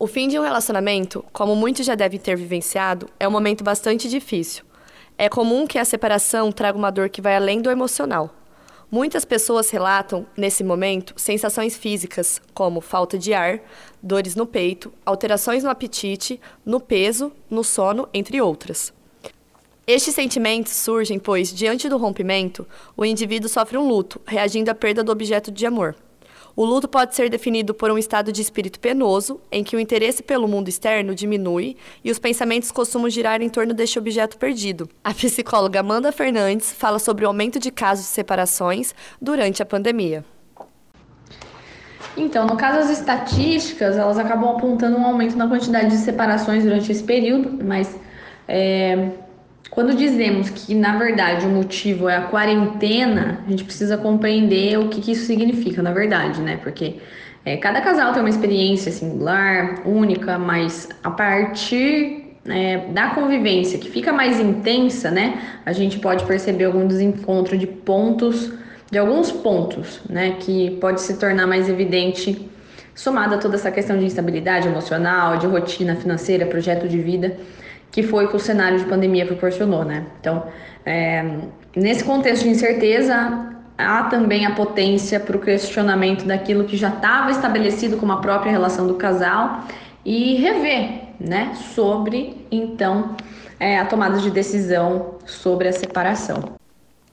O fim de um relacionamento, como muitos já devem ter vivenciado, é um momento bastante difícil. É comum que a separação traga uma dor que vai além do emocional. Muitas pessoas relatam, nesse momento, sensações físicas, como falta de ar, dores no peito, alterações no apetite, no peso, no sono, entre outras. Estes sentimentos surgem pois, diante do rompimento, o indivíduo sofre um luto, reagindo à perda do objeto de amor. O luto pode ser definido por um estado de espírito penoso, em que o interesse pelo mundo externo diminui e os pensamentos costumam girar em torno deste objeto perdido. A psicóloga Amanda Fernandes fala sobre o aumento de casos de separações durante a pandemia. Então, no caso, as estatísticas elas acabam apontando um aumento na quantidade de separações durante esse período, mas é, quando dizemos que, na verdade, o motivo é a quarentena, a gente precisa compreender o que, que isso significa, na verdade, né? Porque é, cada casal tem uma experiência singular, única, mas a partir é, da convivência que fica mais intensa, né? A gente pode perceber algum desencontro de pontos, de alguns pontos, né? Que pode se tornar mais evidente somada a toda essa questão de instabilidade emocional, de rotina financeira, projeto de vida que foi o que o cenário de pandemia proporcionou, né? Então, é, nesse contexto de incerteza, há também a potência para o questionamento daquilo que já estava estabelecido como a própria relação do casal e rever, né, sobre então é, a tomada de decisão sobre a separação.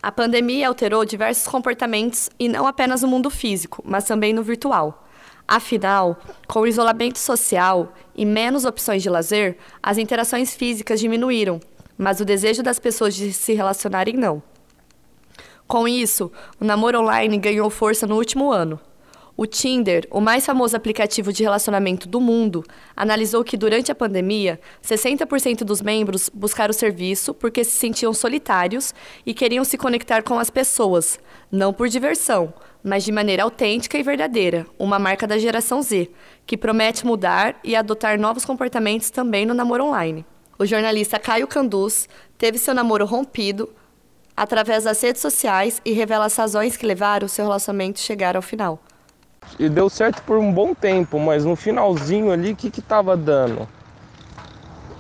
A pandemia alterou diversos comportamentos e não apenas no mundo físico, mas também no virtual. Afinal, com o isolamento social e menos opções de lazer, as interações físicas diminuíram, mas o desejo das pessoas de se relacionarem não. Com isso, o namoro online ganhou força no último ano. O Tinder, o mais famoso aplicativo de relacionamento do mundo, analisou que durante a pandemia, 60% dos membros buscaram o serviço porque se sentiam solitários e queriam se conectar com as pessoas, não por diversão, mas de maneira autêntica e verdadeira, uma marca da geração Z, que promete mudar e adotar novos comportamentos também no namoro online. O jornalista Caio Canduz teve seu namoro rompido através das redes sociais e revela as razões que levaram o seu relacionamento chegar ao final. E deu certo por um bom tempo, mas no finalzinho ali, o que que dando?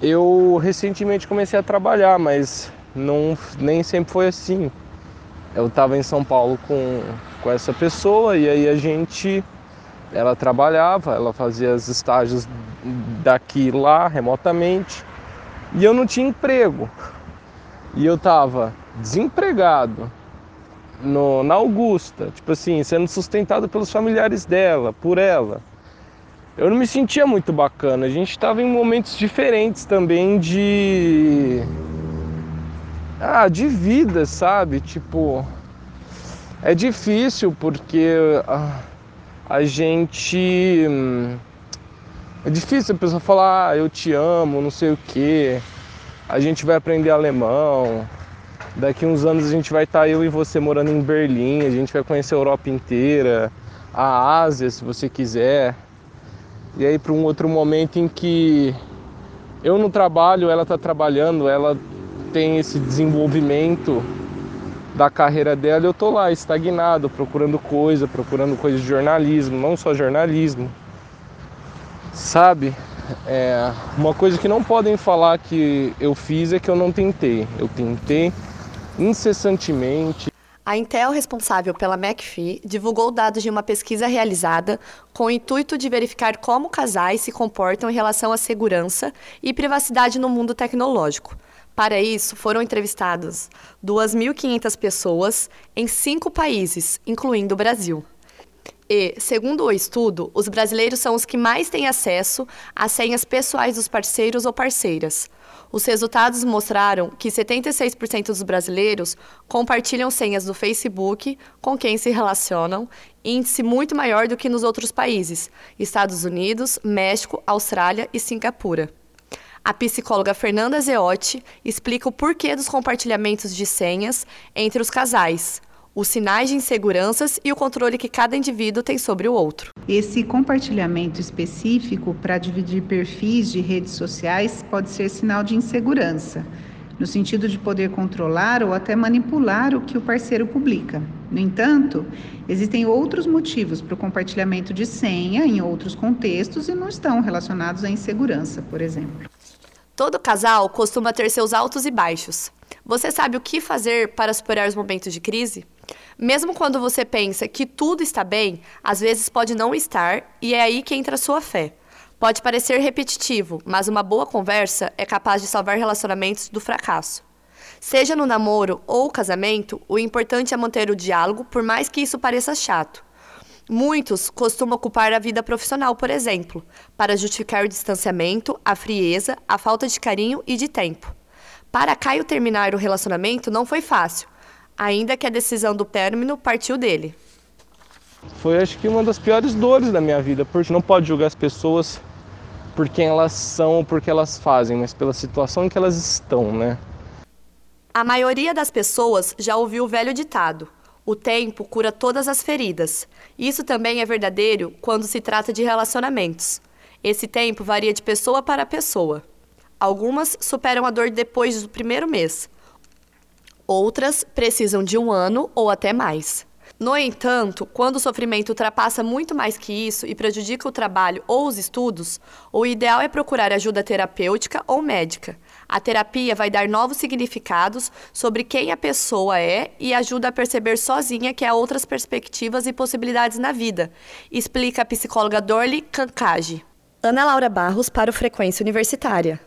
Eu recentemente comecei a trabalhar, mas não, nem sempre foi assim. Eu estava em São Paulo com, com essa pessoa e aí a gente, ela trabalhava, ela fazia os estágios daqui lá remotamente e eu não tinha emprego. E eu estava desempregado, no, na Augusta, tipo assim, sendo sustentado pelos familiares dela, por ela. Eu não me sentia muito bacana. A gente estava em momentos diferentes também de. Ah, de vida, sabe? Tipo. É difícil porque a, a gente. É difícil a pessoa falar, ah, eu te amo, não sei o quê. A gente vai aprender alemão, Daqui uns anos a gente vai estar tá, eu e você morando em Berlim, a gente vai conhecer a Europa inteira, a Ásia, se você quiser. E aí para um outro momento em que eu não trabalho, ela está trabalhando, ela tem esse desenvolvimento da carreira dela, eu tô lá estagnado, procurando coisa, procurando coisa de jornalismo, não só jornalismo. Sabe? É, uma coisa que não podem falar que eu fiz é que eu não tentei. Eu tentei incessantemente. A Intel, responsável pela McAfee, divulgou dados de uma pesquisa realizada com o intuito de verificar como casais se comportam em relação à segurança e privacidade no mundo tecnológico. Para isso, foram entrevistadas 2.500 pessoas em cinco países, incluindo o Brasil. E, segundo o estudo, os brasileiros são os que mais têm acesso às senhas pessoais dos parceiros ou parceiras. Os resultados mostraram que 76% dos brasileiros compartilham senhas do Facebook com quem se relacionam, índice muito maior do que nos outros países, Estados Unidos, México, Austrália e Singapura. A psicóloga Fernanda Zeotti explica o porquê dos compartilhamentos de senhas entre os casais, os sinais de inseguranças e o controle que cada indivíduo tem sobre o outro. Esse compartilhamento específico para dividir perfis de redes sociais pode ser sinal de insegurança, no sentido de poder controlar ou até manipular o que o parceiro publica. No entanto, existem outros motivos para o compartilhamento de senha em outros contextos e não estão relacionados à insegurança, por exemplo. Todo casal costuma ter seus altos e baixos. Você sabe o que fazer para superar os momentos de crise? Mesmo quando você pensa que tudo está bem, às vezes pode não estar, e é aí que entra a sua fé. Pode parecer repetitivo, mas uma boa conversa é capaz de salvar relacionamentos do fracasso. Seja no namoro ou casamento, o importante é manter o diálogo, por mais que isso pareça chato. Muitos costumam ocupar a vida profissional, por exemplo, para justificar o distanciamento, a frieza, a falta de carinho e de tempo. Para Caio terminar o relacionamento não foi fácil, ainda que a decisão do término partiu dele. Foi acho que uma das piores dores da minha vida, porque não pode julgar as pessoas por quem elas são ou por que elas fazem, mas pela situação em que elas estão, né? A maioria das pessoas já ouviu o velho ditado: o tempo cura todas as feridas. Isso também é verdadeiro quando se trata de relacionamentos. Esse tempo varia de pessoa para pessoa. Algumas superam a dor depois do primeiro mês. Outras precisam de um ano ou até mais. No entanto, quando o sofrimento ultrapassa muito mais que isso e prejudica o trabalho ou os estudos, o ideal é procurar ajuda terapêutica ou médica. A terapia vai dar novos significados sobre quem a pessoa é e ajuda a perceber sozinha que há outras perspectivas e possibilidades na vida, explica a psicóloga Dorli Kankage. Ana Laura Barros para o Frequência Universitária.